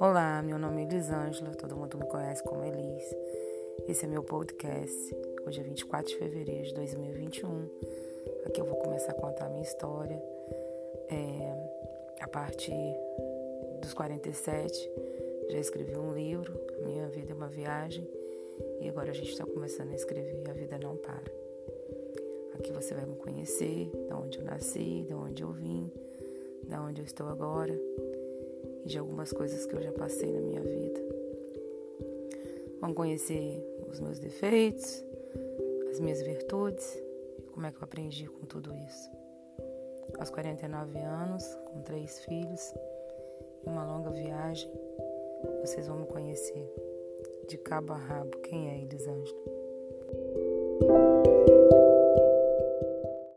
Olá, meu nome é Elisângela, todo mundo me conhece como Elis. Esse é meu podcast. Hoje é 24 de fevereiro de 2021. Aqui eu vou começar a contar a minha história. É, a partir dos 47, já escrevi um livro, Minha Vida é uma Viagem, e agora a gente está começando a escrever A Vida Não Para. Aqui você vai me conhecer, de onde eu nasci, de onde eu vim, de onde eu estou agora de algumas coisas que eu já passei na minha vida. Vão conhecer os meus defeitos, as minhas virtudes como é que eu aprendi com tudo isso. Aos 49 anos, com três filhos e uma longa viagem, vocês vão me conhecer de cabo a rabo quem é Elisângela.